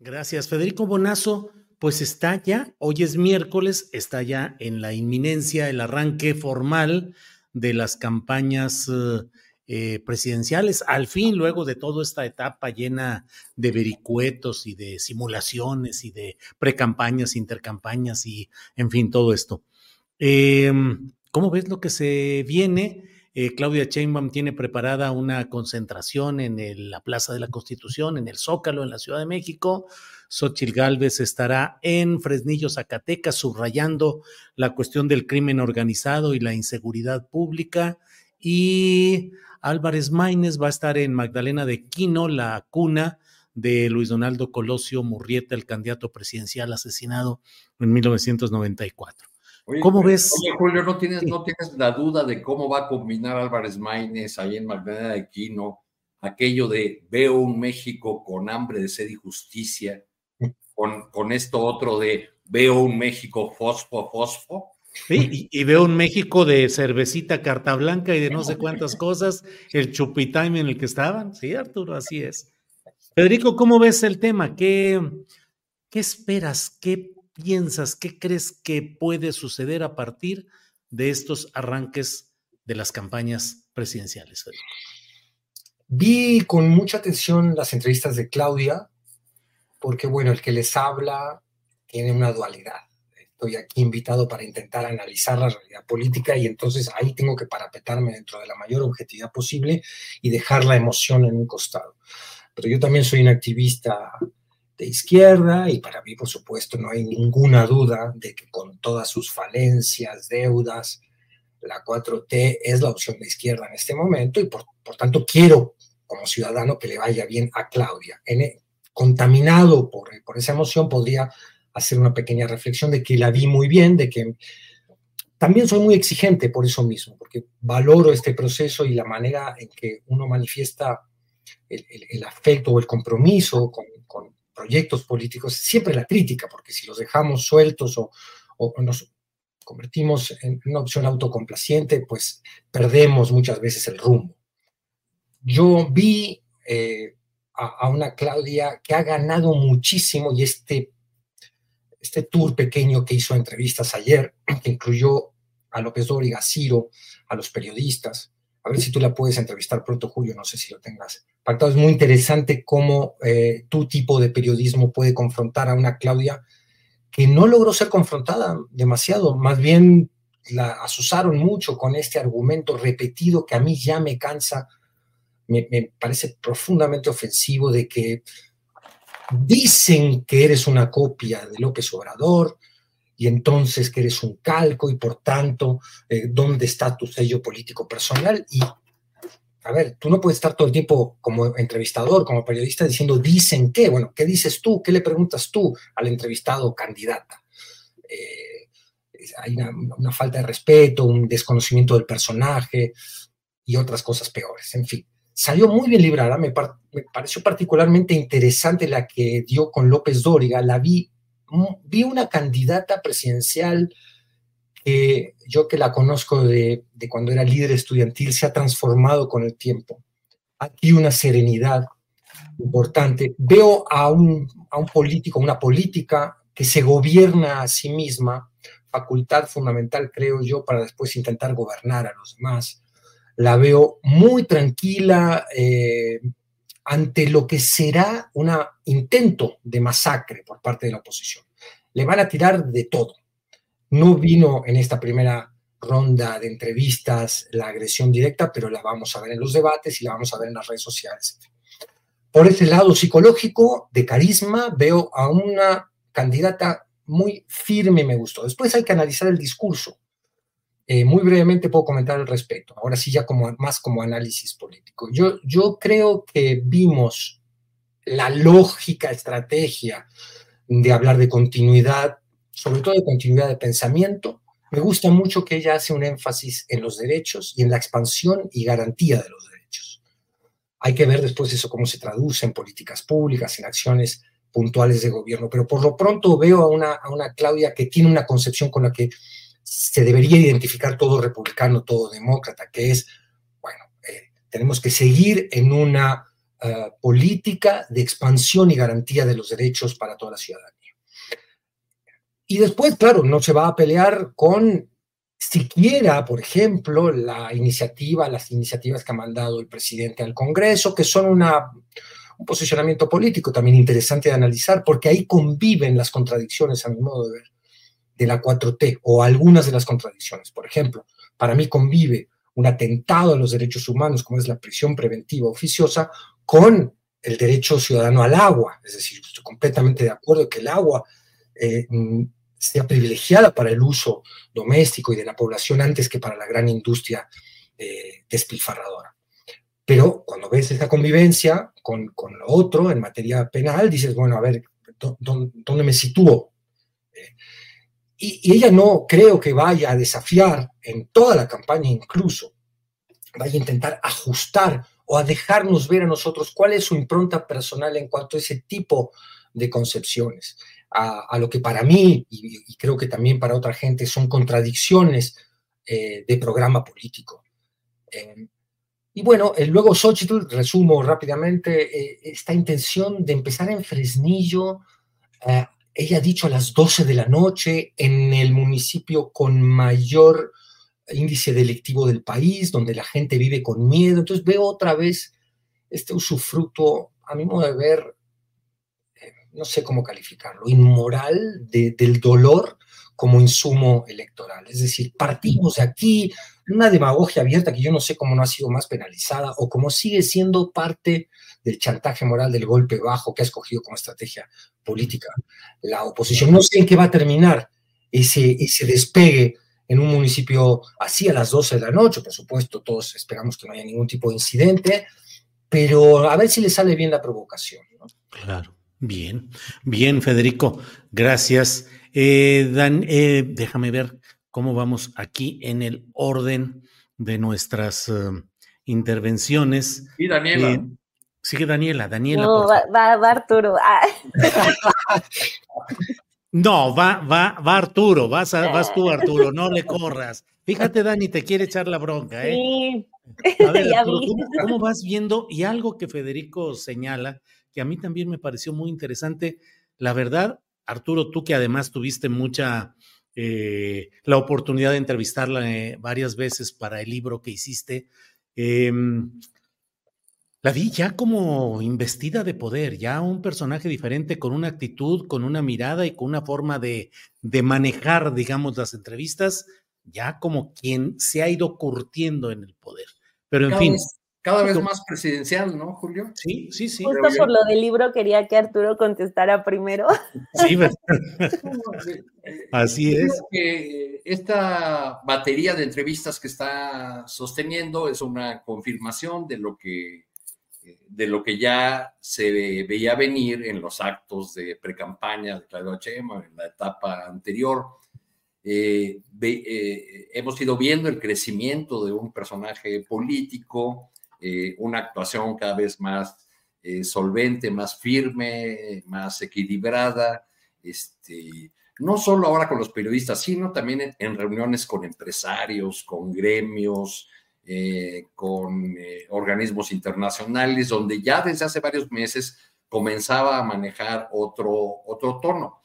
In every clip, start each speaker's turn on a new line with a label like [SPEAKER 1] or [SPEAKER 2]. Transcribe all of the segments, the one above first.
[SPEAKER 1] Gracias, Federico Bonazo. Pues está ya, hoy es miércoles, está ya en la inminencia el arranque formal de las campañas eh, eh, presidenciales. Al fin, luego de toda esta etapa llena de vericuetos y de simulaciones y de precampañas, intercampañas y, en fin, todo esto. Eh, ¿Cómo ves lo que se viene? Eh, Claudia Sheinbaum tiene preparada una concentración en la Plaza de la Constitución, en el Zócalo, en la Ciudad de México. Xochitl Gálvez estará en Fresnillo, Zacatecas, subrayando la cuestión del crimen organizado y la inseguridad pública. Y Álvarez Maínez va a estar en Magdalena de Quino, la cuna de Luis Donaldo Colosio Murrieta, el candidato presidencial asesinado en 1994.
[SPEAKER 2] Oye,
[SPEAKER 1] ¿Cómo ves?
[SPEAKER 2] Oye, Julio, ¿no tienes,
[SPEAKER 1] Sí.
[SPEAKER 2] ¿no tienes la duda de cómo va a combinar Álvarez Maínez ahí en Magdalena de Quino aquello de veo un México con hambre de sed y justicia, con, con esto otro de veo un México fosfo, fosfo?
[SPEAKER 1] Sí, y, y veo un México de cervecita carta blanca y de no sé cuántas cosas, el chupitime en el que estaban. Sí, Arturo, así es. Federico, ¿cómo ves el tema? ¿Qué, qué esperas? ¿Qué piensas? ¿Qué crees que puede suceder a partir de estos arranques de las campañas presidenciales?
[SPEAKER 3] Vi con mucha atención las entrevistas de Claudia, porque bueno, el que les habla tiene una dualidad. Estoy aquí invitado para intentar analizar la realidad política y entonces ahí tengo que parapetarme dentro de la mayor objetividad posible y dejar la emoción en un costado. Pero yo también soy un activista de izquierda y para mí, por supuesto, no hay ninguna duda de que con todas sus falencias, deudas, la 4T es la opción de izquierda en este momento y por, por tanto quiero como ciudadano que le vaya bien a Claudia. En, contaminado por, por esa emoción podría hacer una pequeña reflexión de que la vi muy bien, de que también soy muy exigente por eso mismo, porque valoro este proceso y la manera en que uno manifiesta el, el- afecto o el compromiso con proyectos políticos, siempre la crítica, porque si los dejamos sueltos o, nos convertimos en una opción autocomplaciente, pues perdemos muchas veces el rumbo. Yo vi eh, a, a una Claudia que ha ganado muchísimo y este, este tour pequeño que hizo entrevistas ayer, que incluyó a López Dóriga, a Ciro, a los periodistas, A ver si tú la puedes entrevistar pronto, Julio, no sé si lo tengas pactado. Es muy interesante cómo eh, tu tipo de periodismo puede confrontar a una Claudia que no logró ser confrontada demasiado, más bien la asusaron mucho con este argumento repetido que a mí ya me cansa, me, me parece profundamente ofensivo de que dicen que eres una copia de López Obrador, y entonces que eres un calco y por tanto, eh, ¿dónde está tu sello político personal? Y, a ver, tú no puedes estar todo el tiempo como entrevistador, como periodista, diciendo, dicen qué, bueno, ¿qué dices tú? ¿Qué le preguntas tú al entrevistado o candidata? Eh, hay una, falta de respeto, un desconocimiento del personaje y otras cosas peores, en fin. Salió muy bien librada, me, me pareció particularmente interesante la que dio con López Dóriga, la vi vi una candidata presidencial que yo que la conozco de, cuando era líder estudiantil, se ha transformado con el tiempo. Aquí una serenidad importante. Veo a un, a un político, una política que se gobierna a sí misma, facultad fundamental, creo yo, para después intentar gobernar a los demás. La veo muy tranquila, eh, ante lo que será un intento de masacre por parte de la oposición. Le van a tirar de todo. No vino en esta primera ronda de entrevistas la agresión directa, pero la vamos a ver en los debates y la vamos a ver en las redes sociales. Por ese lado psicológico, de carisma, veo a una candidata muy firme, me gustó. Después hay que analizar el discurso. Eh, muy brevemente puedo comentar al respecto, ahora sí ya como, más como análisis político. Yo, yo creo que vimos la lógica, estrategia de hablar de continuidad, sobre todo de continuidad de pensamiento. Me gusta mucho que ella hace un énfasis en los derechos y en la expansión y garantía de los derechos. Hay que ver después eso cómo se traduce en políticas públicas, en acciones puntuales de gobierno, pero por lo pronto veo a una, a una Claudia que tiene una concepción con la que se debería identificar todo republicano, todo demócrata, que es, bueno, eh, tenemos que seguir en una uh, política de expansión y garantía de los derechos para toda la ciudadanía. Y después, claro, no se va a pelear con siquiera, por ejemplo, la iniciativa, las iniciativas que ha mandado el presidente al Congreso, que son una, un posicionamiento político también interesante de analizar, porque ahí conviven las contradicciones, a mi modo de ver de la 4T o algunas de las contradicciones. Por ejemplo, para mí convive un atentado a los derechos humanos, como es la prisión preventiva oficiosa, con el derecho ciudadano al agua. Es decir, estoy completamente de acuerdo que el agua eh, mm, sea privilegiada para el uso doméstico y de la población antes que para la gran industria eh, despilfarradora. Pero cuando ves esa convivencia con, con, lo otro en materia penal, dices, bueno, a ver, ¿dónde, me sitúo? Eh, y, ella no creo que vaya a desafiar en toda la campaña incluso, vaya a intentar ajustar o a dejarnos ver a nosotros cuál es su impronta personal en cuanto a ese tipo de concepciones, a, lo que para mí, y, creo que también para otra gente, son contradicciones eh, de programa político. Eh, y bueno, eh, luego Xochitl, resumo rápidamente, esta intención de empezar en Fresnillo ella ha dicho a las 12 de la noche en el municipio con mayor índice delictivo del país, donde la gente vive con miedo. Entonces veo otra vez este usufructo, a mi modo de ver, eh, no sé cómo calificarlo, inmoral del dolor como insumo electoral. Es decir, partimos de aquí, una demagogia abierta que yo no sé cómo no ha sido más penalizada o cómo sigue siendo parte del chantaje moral del golpe bajo que ha escogido como estrategia política la oposición. No sé en qué va a terminar ese, ese despegue en un municipio así a las 12 de la noche, por supuesto, todos esperamos que no haya ningún tipo de incidente, pero a ver si le sale bien la provocación. ¿no?
[SPEAKER 1] Claro, bien, bien, Federico, gracias. Eh, Dan, eh, déjame ver cómo vamos aquí en el orden de nuestras uh, intervenciones.
[SPEAKER 2] Y Daniela.
[SPEAKER 1] Eh, sigue Daniela, Daniela.
[SPEAKER 4] No, va, va, va, Arturo. Ah.
[SPEAKER 1] no, va, va, va Arturo, vas, a, vas tú Arturo, no le corras. Fíjate, Dani, te quiere echar la bronca, ¿eh?
[SPEAKER 4] Sí.
[SPEAKER 1] A ver, Arturo, ¿cómo, ¿cómo vas viendo? Y algo que Federico señala, que a mí también me pareció muy interesante, la verdad, Arturo, tú que además tuviste mucha eh, la oportunidad de entrevistarla eh, varias veces para el libro que hiciste, Em, la vi ya como investida de poder, ya un personaje diferente con una actitud, con una mirada y con una forma de, de manejar, digamos, las entrevistas, ya como quien se ha ido curtiendo en el poder. Pero en
[SPEAKER 2] cada
[SPEAKER 1] fin.
[SPEAKER 2] Vez, cada vez más presidencial, ¿no, Julio?
[SPEAKER 1] Sí, sí, sí.
[SPEAKER 4] Justo por lo del libro quería que Arturo contestara primero.
[SPEAKER 1] Sí, ¿verdad? Así es.
[SPEAKER 2] Que esta batería de entrevistas que está sosteniendo es una confirmación de lo que de lo que ya se veía venir en los actos de precampaña de Claudio Chema en la etapa anterior. Eh, eh, hemos ido viendo el crecimiento de un personaje político, eh, una actuación cada vez más solvente, más firme, más equilibrada, este, no solo ahora con los periodistas, sino también en reuniones con empresarios, con gremios, eh, con eh, organismos internacionales, donde ya desde hace varios meses comenzaba a manejar otro, otro tono.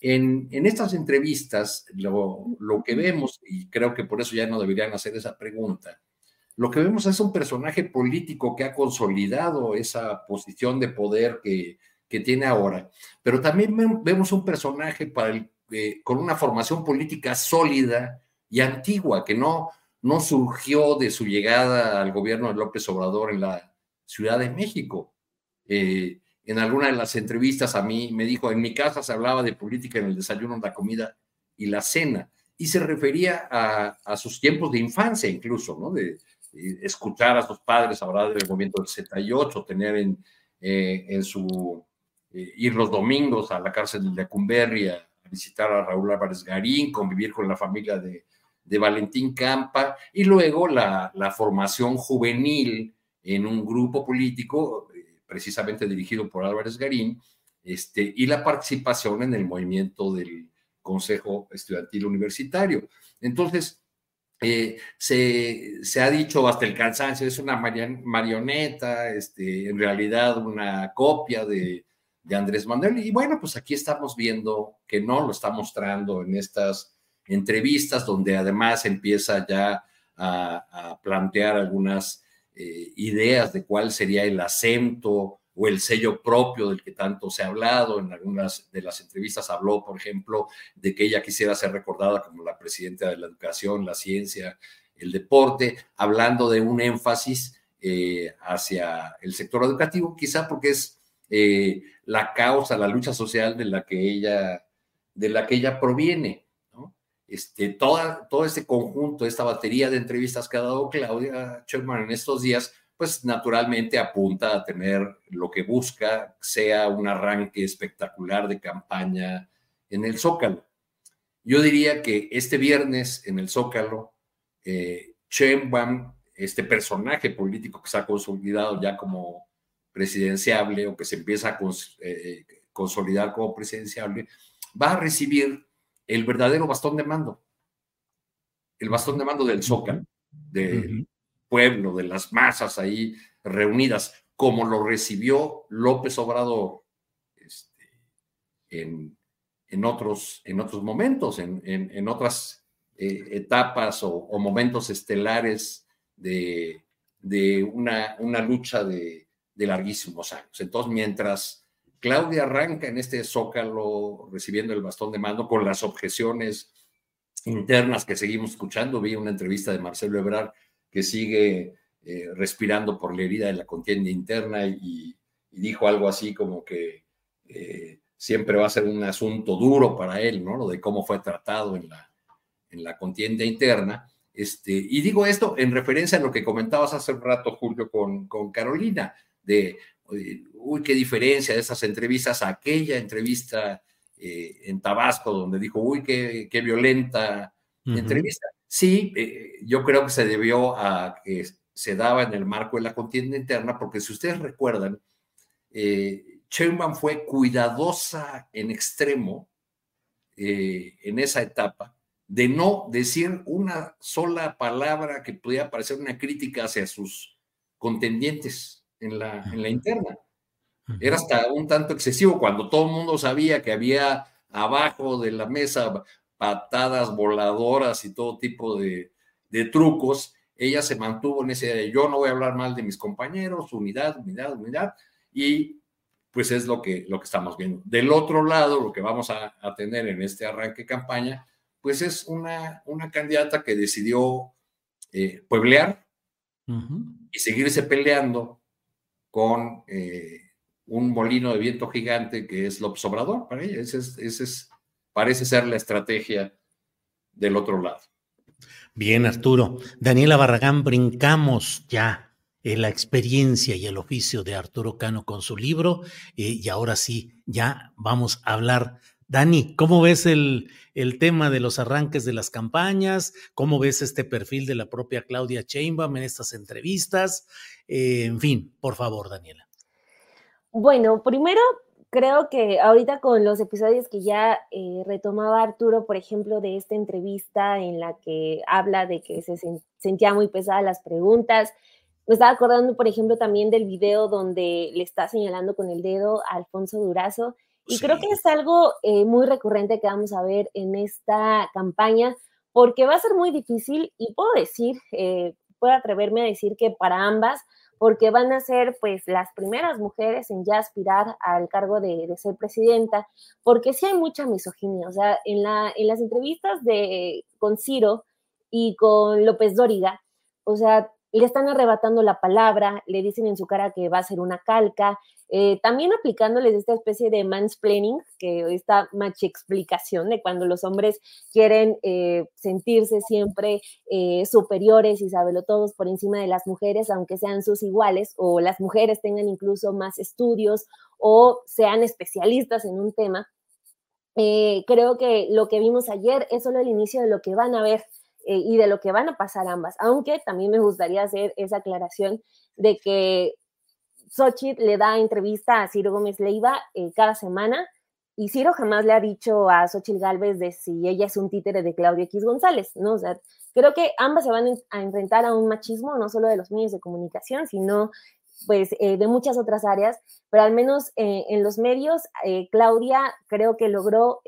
[SPEAKER 2] En, en estas entrevistas, lo, lo, que vemos, y creo que por eso ya no deberían hacer esa pregunta, lo que vemos es un personaje político que ha consolidado esa posición de poder que, que tiene ahora, pero también vemos un personaje para el, eh, con una formación política sólida y antigua, que no, no surgió de su llegada al gobierno de López Obrador en la Ciudad de México. Eh, en alguna de las entrevistas a mí me dijo, en mi casa se hablaba de política en el desayuno, la comida y la cena, y se refería a, sus tiempos de infancia incluso, ¿no? De, de, escuchar a sus padres hablar del movimiento del 78, tener en, eh, en su, eh, ir los domingos a la cárcel de Lecumberri a, a visitar a Raúl Álvarez Garín, convivir con la familia de, de Valentín Campa y luego la, la, formación juvenil en un grupo político eh, precisamente dirigido por Álvarez Garín este, y la participación en el movimiento del Consejo Estudiantil Universitario. Entonces, eh, se, se, ha dicho hasta el cansancio, es una marioneta, este, en realidad una copia de, de Andrés Manuel. Y bueno, pues aquí estamos viendo que no lo está mostrando en estas entrevistas donde además empieza ya a, plantear algunas eh, ideas de cuál sería el acento o el sello propio del que tanto se ha hablado. En algunas de las entrevistas habló, por ejemplo, de que ella quisiera ser recordada como la presidenta de la educación, la ciencia, el deporte, hablando de un énfasis eh, hacia el sector educativo, quizá porque es eh, la causa, la lucha social de la que ella, de la que ella proviene este, todo este conjunto, esta batería de entrevistas que ha dado Claudia Sherman en estos días, pues naturalmente apunta a tener lo que busca, sea un arranque espectacular de campaña en el Zócalo. Yo diría que este viernes en el Zócalo, eh, este personaje político que se ha consolidado ya como presidenciable o que se empieza a eh, consolidar como presidenciable, va a recibir el verdadero bastón de mando, el bastón de mando del Zócalo, del pueblo, de las masas ahí reunidas, como lo recibió López Obrador este, en, en, otros, en otros momentos, en, en, en otras eh, etapas o, o, momentos estelares de, de una, una, lucha de, de larguísimos años. Entonces, mientras Claudia arranca en este zócalo recibiendo el bastón de mando con las objeciones internas que seguimos escuchando. Vi una entrevista de Marcelo Ebrard que sigue eh, respirando por la herida de la contienda interna y, dijo algo así como que eh, siempre va a ser un asunto duro para él, ¿no? Lo de cómo fue tratado en la, en la contienda interna. Este, y digo esto en referencia a lo que comentabas hace un rato, Julio, con, con Carolina, de uy, qué diferencia de esas entrevistas a aquella entrevista eh, en Tabasco, donde dijo, uy, qué, qué violenta uh -huh. entrevista. Sí, eh, yo creo que se debió a que se daba en el marco de la contienda interna, porque si ustedes recuerdan, eh, Sheinbaum fue cuidadosa en extremo eh, en esa etapa de no decir una sola palabra que pudiera parecer una crítica hacia sus contendientes en la, en la interna. Era hasta un tanto excesivo cuando todo el mundo sabía que había abajo de la mesa patadas voladoras y todo tipo de, de trucos. ella se mantuvo en ese de yo no voy a hablar mal de mis compañeros, unidad, unidad, unidad, y pues es lo que, lo que estamos viendo. Del otro lado, lo que vamos a, tener en este arranque de campaña, pues es una, una candidata que decidió eh, pueblear y seguirse peleando con eh, un molino de viento gigante que es López Obrador para ella. Ese es, parece ser la estrategia del otro lado.
[SPEAKER 1] Bien, Arturo. Daniela Barragán, brincamos ya en la experiencia y el oficio de Arturo Cano con su libro eh, y ahora sí, ya vamos a hablar. Dani, ¿cómo ves el, el, tema de los arranques de las campañas? ¿Cómo ves este perfil de la propia Claudia Sheinbaum en estas entrevistas? Eh, en fin, por favor, Daniela.
[SPEAKER 4] Bueno, primero creo que ahorita con los episodios que ya eh, retomaba Arturo, por ejemplo, de esta entrevista en la que habla de que se sentía muy pesadas las preguntas, me estaba acordando, por ejemplo, también del video donde le está señalando con el dedo a Alfonso Durazo. Y creo que es algo eh, muy recurrente que vamos a ver en esta campaña, porque va a ser muy difícil y puedo decir, eh, puedo atreverme a decir que para ambas porque van a ser pues las primeras mujeres en ya aspirar al cargo de, ser presidenta, porque sí hay mucha misoginia, o sea, en, la, en las entrevistas de, con Ciro y con López Dóriga, o sea, le están arrebatando la palabra, le dicen en su cara que va a ser una calca, eh, también aplicándoles esta especie de mansplaining, que esta explicación de cuando los hombres quieren eh, sentirse siempre eh, superiores y saberlo todos por encima de las mujeres, aunque sean sus iguales, o las mujeres tengan incluso más estudios o sean especialistas en un tema. creo que lo que vimos ayer es solo el inicio de lo que van a ver eh, y de lo que van a pasar ambas. Aunque también me gustaría hacer esa aclaración de que Xochitl le da entrevista a Ciro Gómez Leiva eh, cada semana y Ciro jamás le ha dicho a Xochitl Galvez de si ella es un títere de Claudia X González, ¿no? O sea, creo que ambas se van a enfrentar a un machismo, no solo de los medios de comunicación, sino pues eh, de muchas otras áreas, pero al menos en los medios, Claudia creo que logró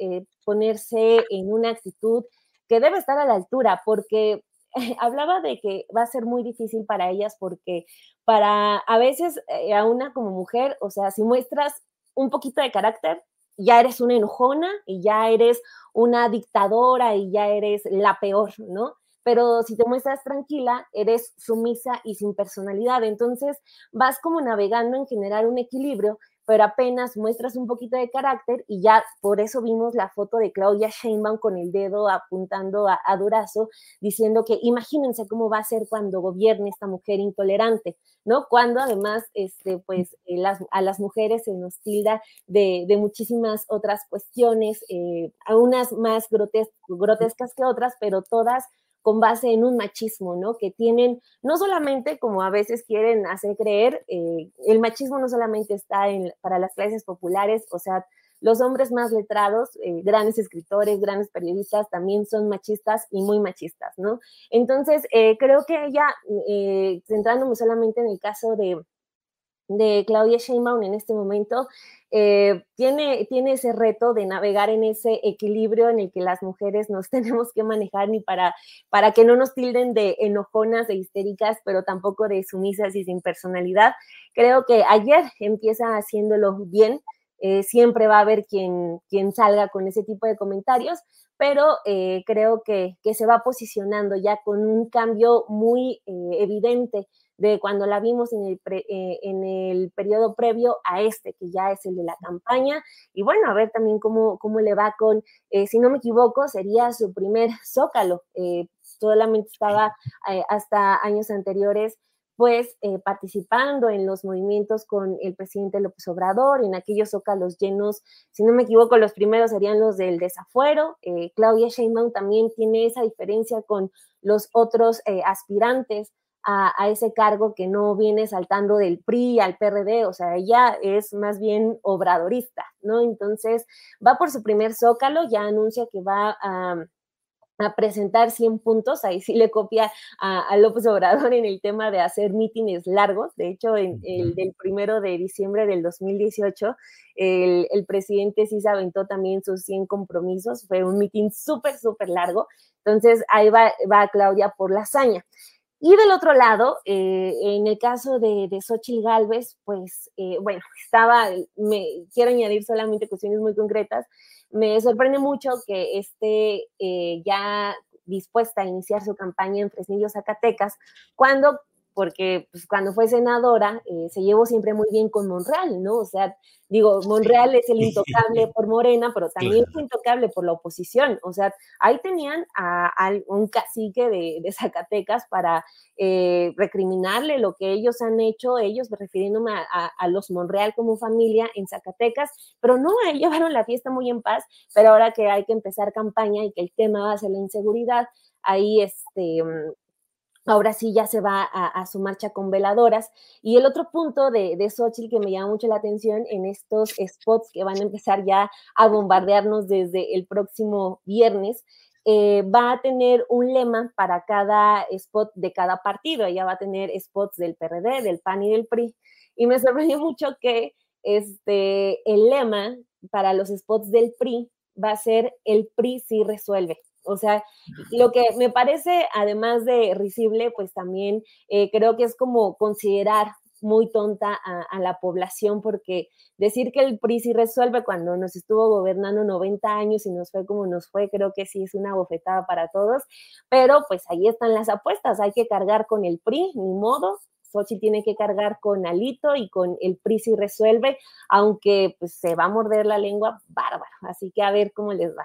[SPEAKER 4] ponerse en una actitud que debe estar a la altura, porque hablaba de que va a ser muy difícil para ellas, porque para a veces eh, a una como mujer, o sea, si muestras un poquito de carácter, ya eres una enojona y ya eres una dictadora y ya eres la peor, ¿no? Pero si te muestras tranquila, eres sumisa y sin personalidad. Entonces vas como navegando en generar un equilibrio pero apenas muestras un poquito de carácter y ya por eso vimos la foto de Claudia Sheinbaum con el dedo apuntando a, Durazo, diciendo que imagínense cómo va a ser cuando gobierne esta mujer intolerante, ¿no? Cuando además, este, pues, eh, a las mujeres se nos tilda de, muchísimas otras cuestiones, eh, unas más grotescas que otras, pero todas con base en un machismo, ¿no? Que tienen, no solamente como a veces quieren hacer creer, eh, el machismo no solamente está en, para las clases populares, o sea, los hombres más letrados, eh, grandes escritores, grandes periodistas, también son machistas y muy machistas, ¿no? Entonces, eh, creo que ella, centrándome solamente en el caso de, de Claudia Sheinbaum en este momento, eh, tiene, tiene ese reto de navegar en ese equilibrio en el que las mujeres nos tenemos que manejar ni para, para que no nos tilden de enojonas, e histéricas, pero tampoco de sumisas y sin personalidad. Creo que ayer empieza haciéndolo bien. Eh, siempre va a haber quien, quien salga con ese tipo de comentarios, pero eh, creo que, que, se va posicionando ya con un cambio muy evidente de cuando la vimos en el, eh, en el periodo previo a este, que ya es el de la campaña. Y bueno, a ver también cómo, cómo le va con, eh, si no me equivoco, sería su primer zócalo. Eh, solamente estaba hasta años anteriores pues participando en los movimientos con el presidente López Obrador, en aquellos zócalos llenos, si no me equivoco, los primeros serían los del desafuero. Claudia Sheinbaum también tiene esa diferencia con los otros aspirantes a, ese cargo que no viene saltando del PRI al PRD, o sea, ella es más bien obradorista, ¿no? Entonces, va por su primer zócalo, ya anuncia que va a presentar 100 puntos, ahí sí le copia a, López Obrador en el tema de hacer mítines largos, de hecho, en el del primero de diciembre del 2018, el, el presidente sí se aventó también sus 100 compromisos, fue un mitin súper, súper largo, entonces ahí va, va Claudia por la hazaña. Y del otro lado, eh, en el caso de, de Xochitl Galvez, pues, eh, bueno, estaba, me quiero añadir solamente cuestiones muy concretas. Me sorprende mucho que esté eh, ya dispuesta a iniciar su campaña en Fresnillo, Zacatecas, cuando porque pues, cuando fue senadora eh, se llevó siempre muy bien con Monreal, ¿no? O sea, digo, Monreal es el intocable por Morena, pero también es intocable por la oposición. O sea, ahí tenían a, un cacique de, Zacatecas para eh, recriminarle lo que ellos han hecho, ellos refiriéndome a, los Monreal como familia en Zacatecas, pero no, llevaron la fiesta muy en paz, pero ahora que hay que empezar campaña y que el tema va a ser la inseguridad, ahí este ahora sí ya se va a, su marcha con veladoras. Y el otro punto de, de Xochitl que me llama mucho la atención en estos spots que van a empezar ya a bombardearnos desde el próximo viernes, eh, va a tener un lema para cada spot de cada partido. Ella va a tener spots del PRD, del PAN y del PRI. Y me sorprendió mucho que este, el lema para los spots del PRI va a ser el PRI sí resuelve. O sea, lo que me parece, además de risible, pues también eh, creo que es como considerar muy tonta a, la población, porque decir que el PRI sí resuelve cuando nos estuvo gobernando 90 años y nos fue como nos fue, creo que sí es una bofetada para todos, pero pues ahí están las apuestas, hay que cargar con el PRI, ni modo, Sochi tiene que cargar con Alito y con el PRI sí resuelve, aunque pues se va a morder la lengua bárbaro, así que a ver cómo les va.